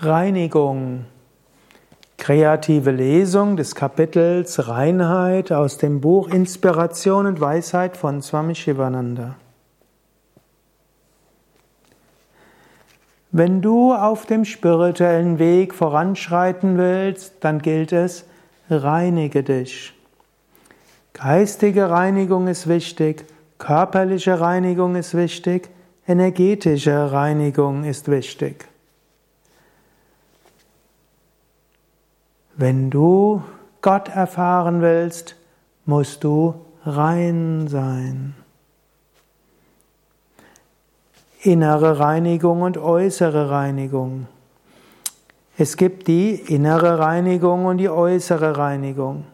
Reinigung. Kreative Lesung des Kapitels Reinheit aus dem Buch Inspiration und Weisheit von Swami Shivananda. Wenn du auf dem spirituellen Weg voranschreiten willst, dann gilt es, reinige dich. Geistige Reinigung ist wichtig, körperliche Reinigung ist wichtig, energetische Reinigung ist wichtig. Wenn du Gott erfahren willst, musst du rein sein. Innere Reinigung und äußere Reinigung. Es gibt die innere Reinigung und die äußere Reinigung.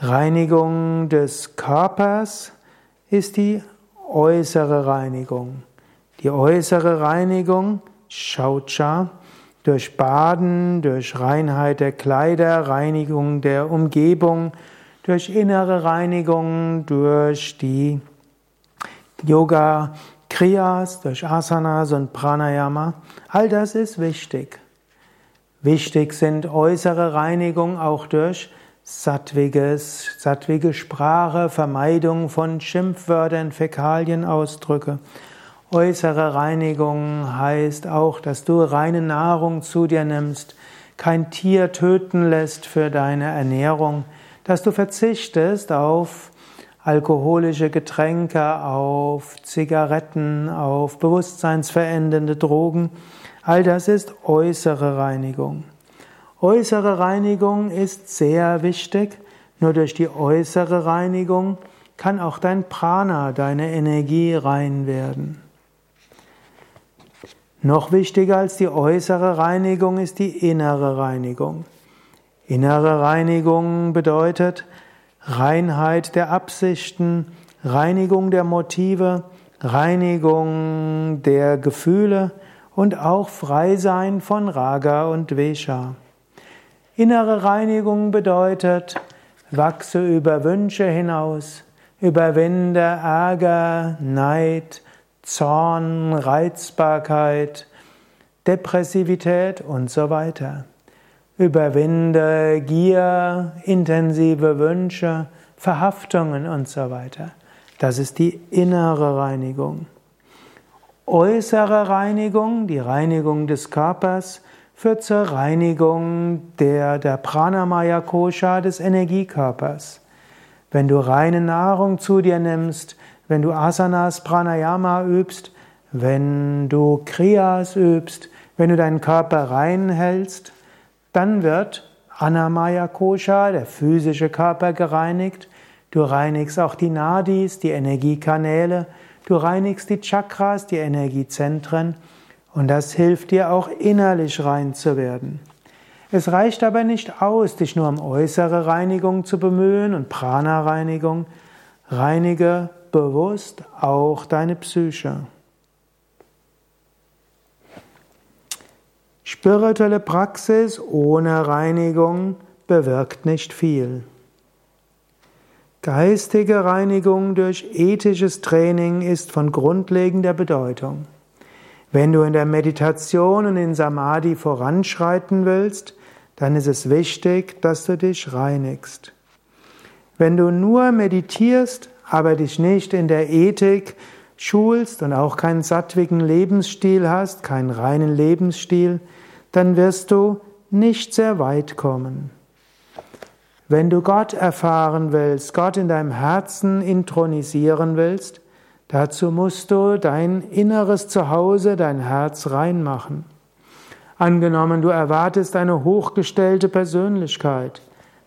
Reinigung des Körpers ist die äußere Reinigung. Die äußere Reinigung, Shaucha, durch Baden, durch Reinheit der Kleider, Reinigung der Umgebung, durch innere Reinigung, durch die Yoga Kriyas, durch Asanas und Pranayama. All das ist wichtig. Wichtig sind äußere Reinigung auch durch sattwiges, sattwige Sprache, Vermeidung von Schimpfwörtern, Fäkalienausdrücke. Äußere Reinigung heißt auch, dass du reine Nahrung zu dir nimmst, kein Tier töten lässt für deine Ernährung, dass du verzichtest auf alkoholische Getränke, auf Zigaretten, auf bewusstseinsverändernde Drogen. All das ist äußere Reinigung. Äußere Reinigung ist sehr wichtig. Nur durch die äußere Reinigung kann auch dein Prana, deine Energie rein werden. Noch wichtiger als die äußere Reinigung ist die innere Reinigung. Innere Reinigung bedeutet Reinheit der Absichten, Reinigung der Motive, Reinigung der Gefühle und auch Freisein von Raga und Vesha. Innere Reinigung bedeutet, wachse über Wünsche hinaus, überwinde Ärger, Neid, Zorn, Reizbarkeit, Depressivität und so weiter. Überwinde Gier, intensive Wünsche, Verhaftungen und so weiter. Das ist die innere Reinigung. Äußere Reinigung, die Reinigung des Körpers, führt zur Reinigung der, der Pranamaya Kosha des Energiekörpers. Wenn du reine Nahrung zu dir nimmst, wenn du Asanas, Pranayama übst, wenn du Kriyas übst, wenn du deinen Körper rein hältst, dann wird Anamaya Kosha, der physische Körper, gereinigt. Du reinigst auch die Nadis, die Energiekanäle. Du reinigst die Chakras, die Energiezentren. Und das hilft dir auch innerlich rein zu werden. Es reicht aber nicht aus, dich nur um äußere Reinigung zu bemühen und Prana-Reinigung. Reinige bewusst auch deine Psyche. Spirituelle Praxis ohne Reinigung bewirkt nicht viel. Geistige Reinigung durch ethisches Training ist von grundlegender Bedeutung. Wenn du in der Meditation und in Samadhi voranschreiten willst, dann ist es wichtig, dass du dich reinigst. Wenn du nur meditierst, aber dich nicht in der Ethik schulst und auch keinen sattwigen Lebensstil hast, keinen reinen Lebensstil, dann wirst du nicht sehr weit kommen. Wenn du Gott erfahren willst, Gott in deinem Herzen intronisieren willst, dazu musst du dein inneres Zuhause, dein Herz reinmachen. Angenommen, du erwartest eine hochgestellte Persönlichkeit,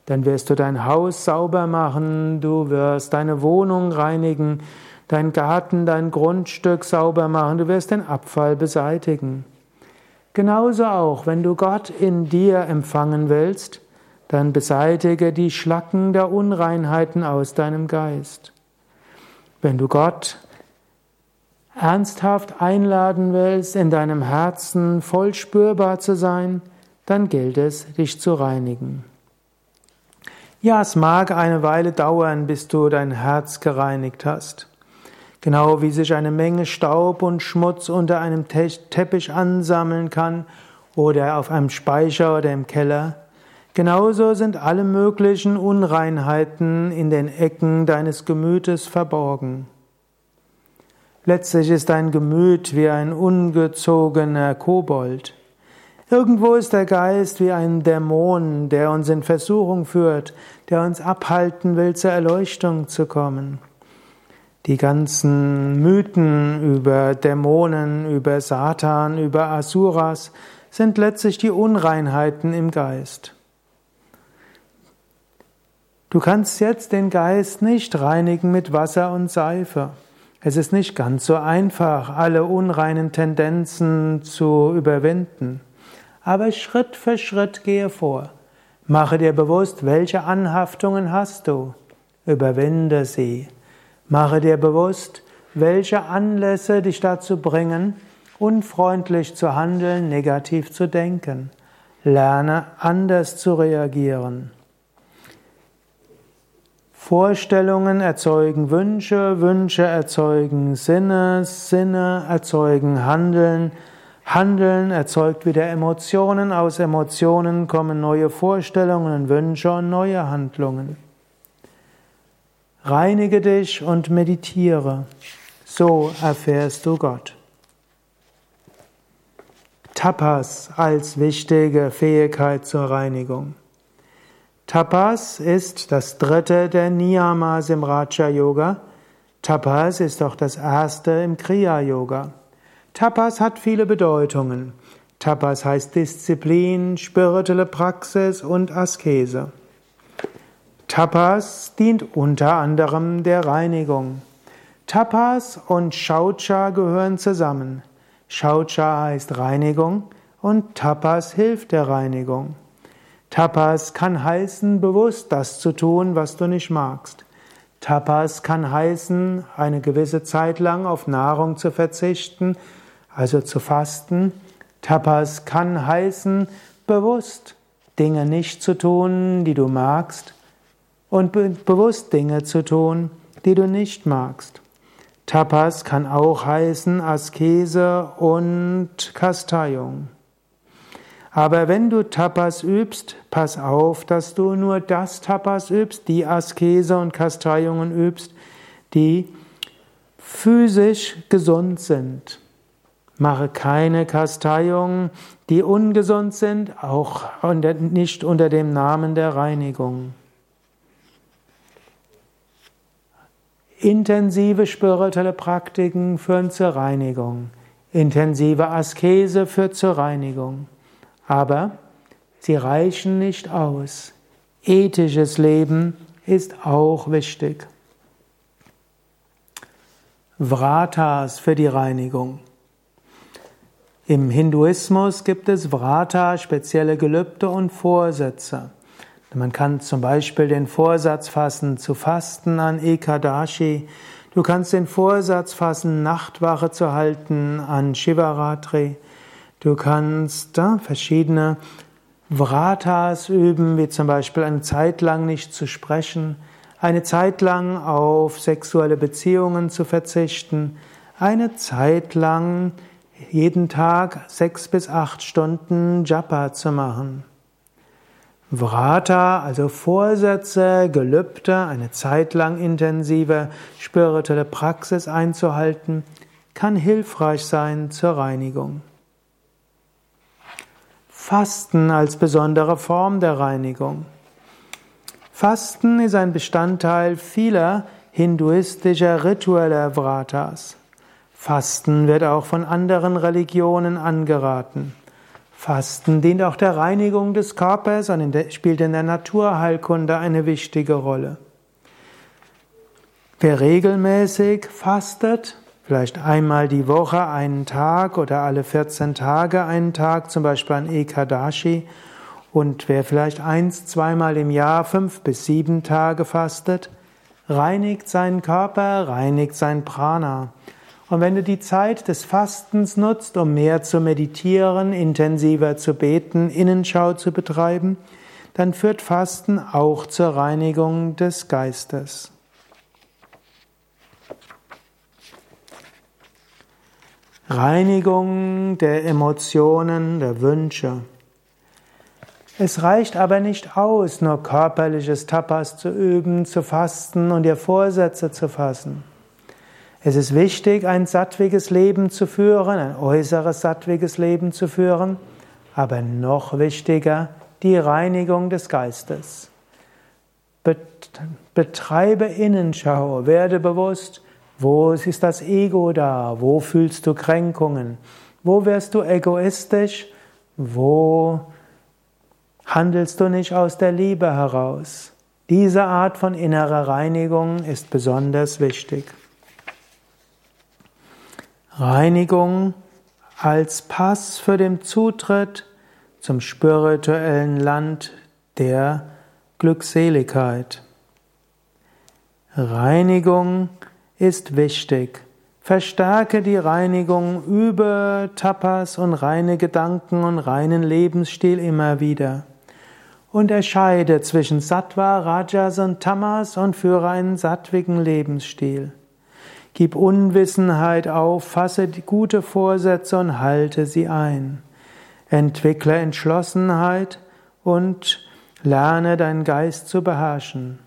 dann wirst du dein Haus sauber machen, du wirst deine Wohnung reinigen, dein Garten, dein Grundstück sauber machen, du wirst den Abfall beseitigen. Genauso auch, wenn du Gott in dir empfangen willst, dann beseitige die Schlacken der Unreinheiten aus deinem Geist. Wenn du Gott ernsthaft einladen willst, in deinem Herzen voll spürbar zu sein, dann gilt es, dich zu reinigen. Ja, es mag eine Weile dauern, bis du dein Herz gereinigt hast. Genau wie sich eine Menge Staub und Schmutz unter einem Teppich ansammeln kann oder auf einem Speicher oder im Keller. Genauso sind alle möglichen Unreinheiten in den Ecken deines Gemütes verborgen. Letztlich ist dein Gemüt wie ein ungezogener Kobold. Irgendwo ist der Geist wie ein Dämon, der uns in Versuchung führt, der uns abhalten will, zur Erleuchtung zu kommen. Die ganzen Mythen über Dämonen, über Satan, über Asuras sind letztlich die Unreinheiten im Geist. Du kannst jetzt den Geist nicht reinigen mit Wasser und Seife. Es ist nicht ganz so einfach, alle unreinen Tendenzen zu überwinden. Aber Schritt für Schritt gehe vor. Mache dir bewusst, welche Anhaftungen hast du. Überwinde sie. Mache dir bewusst, welche Anlässe dich dazu bringen, unfreundlich zu handeln, negativ zu denken. Lerne anders zu reagieren. Vorstellungen erzeugen Wünsche, Wünsche erzeugen Sinne, Sinne erzeugen Handeln, Handeln erzeugt wieder Emotionen, aus Emotionen kommen neue Vorstellungen, Wünsche und neue Handlungen. Reinige dich und meditiere, so erfährst du Gott. Tapas als wichtige Fähigkeit zur Reinigung. Tapas ist das dritte der Niyamas im Raja Yoga. Tapas ist auch das erste im Kriya Yoga. Tapas hat viele Bedeutungen. Tapas heißt Disziplin, spirituelle Praxis und Askese. Tapas dient unter anderem der Reinigung. Tapas und Shaucha gehören zusammen. Shaucha heißt Reinigung und Tapas hilft der Reinigung. Tapas kann heißen, bewusst das zu tun, was du nicht magst. Tapas kann heißen, eine gewisse Zeit lang auf Nahrung zu verzichten, also zu fasten. Tapas kann heißen, bewusst Dinge nicht zu tun, die du magst, und be bewusst Dinge zu tun, die du nicht magst. Tapas kann auch heißen Askese und Kasteiung. Aber wenn du Tapas übst, pass auf, dass du nur das Tapas übst, die Askese und Kasteiungen übst, die physisch gesund sind. Mache keine Kasteiungen, die ungesund sind, auch unter, nicht unter dem Namen der Reinigung. Intensive spirituelle Praktiken führen zur Reinigung. Intensive Askese führt zur Reinigung. Aber sie reichen nicht aus. Ethisches Leben ist auch wichtig. Vratas für die Reinigung. Im Hinduismus gibt es Vrata, spezielle Gelübde und Vorsätze. Man kann zum Beispiel den Vorsatz fassen, zu fasten an Ekadashi. Du kannst den Vorsatz fassen, Nachtwache zu halten an Shivaratri. Du kannst äh, verschiedene Vratas üben, wie zum Beispiel eine Zeit lang nicht zu sprechen, eine Zeit lang auf sexuelle Beziehungen zu verzichten, eine Zeit lang jeden Tag sechs bis acht Stunden Japa zu machen. Vrata, also Vorsätze, Gelübde, eine Zeit lang intensive spirituelle Praxis einzuhalten, kann hilfreich sein zur Reinigung. Fasten als besondere Form der Reinigung. Fasten ist ein Bestandteil vieler hinduistischer ritueller Vratas. Fasten wird auch von anderen Religionen angeraten. Fasten dient auch der Reinigung des Körpers und spielt in der Naturheilkunde eine wichtige Rolle. Wer regelmäßig fastet, vielleicht einmal die Woche einen Tag oder alle 14 Tage einen Tag, zum Beispiel an Ekadashi. Und wer vielleicht eins, zweimal im Jahr fünf bis sieben Tage fastet, reinigt seinen Körper, reinigt sein Prana. Und wenn du die Zeit des Fastens nutzt, um mehr zu meditieren, intensiver zu beten, Innenschau zu betreiben, dann führt Fasten auch zur Reinigung des Geistes. Reinigung der Emotionen, der Wünsche. Es reicht aber nicht aus, nur körperliches Tapas zu üben, zu fasten und dir Vorsätze zu fassen. Es ist wichtig, ein sattwiges Leben zu führen, ein äußeres sattwiges Leben zu führen, aber noch wichtiger, die Reinigung des Geistes. Betreibe Innenschau, werde bewusst, wo ist das Ego da, wo fühlst du Kränkungen, wo wirst du egoistisch, wo handelst du nicht aus der Liebe heraus. Diese Art von innerer Reinigung ist besonders wichtig. Reinigung als Pass für den Zutritt zum spirituellen Land der Glückseligkeit. Reinigung ist wichtig. Verstärke die Reinigung über Tapas und reine Gedanken und reinen Lebensstil immer wieder unterscheide zwischen Sattva, Rajas und Tamas und führe einen sattwigen Lebensstil. Gib Unwissenheit auf, fasse gute Vorsätze und halte sie ein. Entwickle Entschlossenheit und lerne deinen Geist zu beherrschen.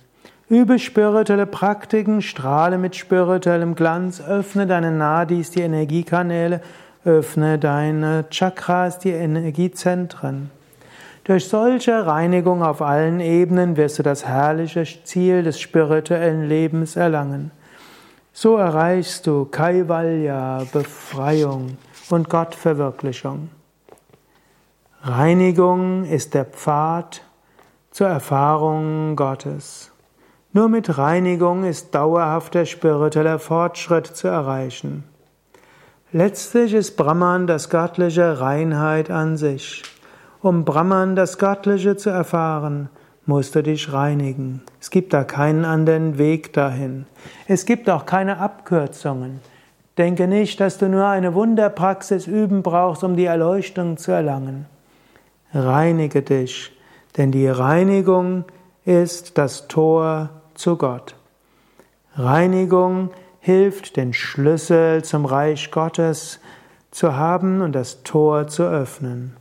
Übe spirituelle Praktiken, strahle mit spirituellem Glanz, öffne deine Nadis, die Energiekanäle, öffne deine Chakras, die Energiezentren. Durch solche Reinigung auf allen Ebenen wirst du das herrliche Ziel des spirituellen Lebens erlangen. So erreichst du Kaivalya, Befreiung und Gottverwirklichung. Reinigung ist der Pfad zur Erfahrung Gottes. Nur mit Reinigung ist dauerhafter spiritueller Fortschritt zu erreichen. Letztlich ist Brahman das göttliche Reinheit an sich. Um Brahman, das Göttliche, zu erfahren, musst du dich reinigen. Es gibt da keinen anderen Weg dahin. Es gibt auch keine Abkürzungen. Denke nicht, dass du nur eine Wunderpraxis üben brauchst, um die Erleuchtung zu erlangen. Reinige dich, denn die Reinigung ist das Tor zu Gott. Reinigung hilft, den Schlüssel zum Reich Gottes zu haben und das Tor zu öffnen.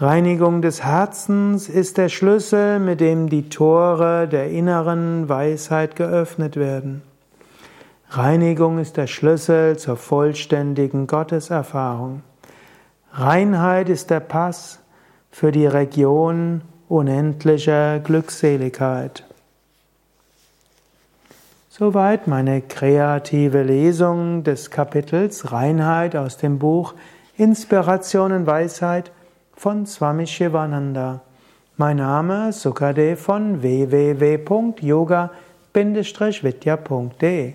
Reinigung des Herzens ist der Schlüssel, mit dem die Tore der inneren Weisheit geöffnet werden. Reinigung ist der Schlüssel zur vollständigen Gotteserfahrung. Reinheit ist der Pass für die Region unendlicher Glückseligkeit. Soweit meine kreative Lesung des Kapitels Reinheit aus dem Buch Inspiration und Weisheit von Swami Shivananda. Mein Name ist Sukadev von www.yoga-vidya.de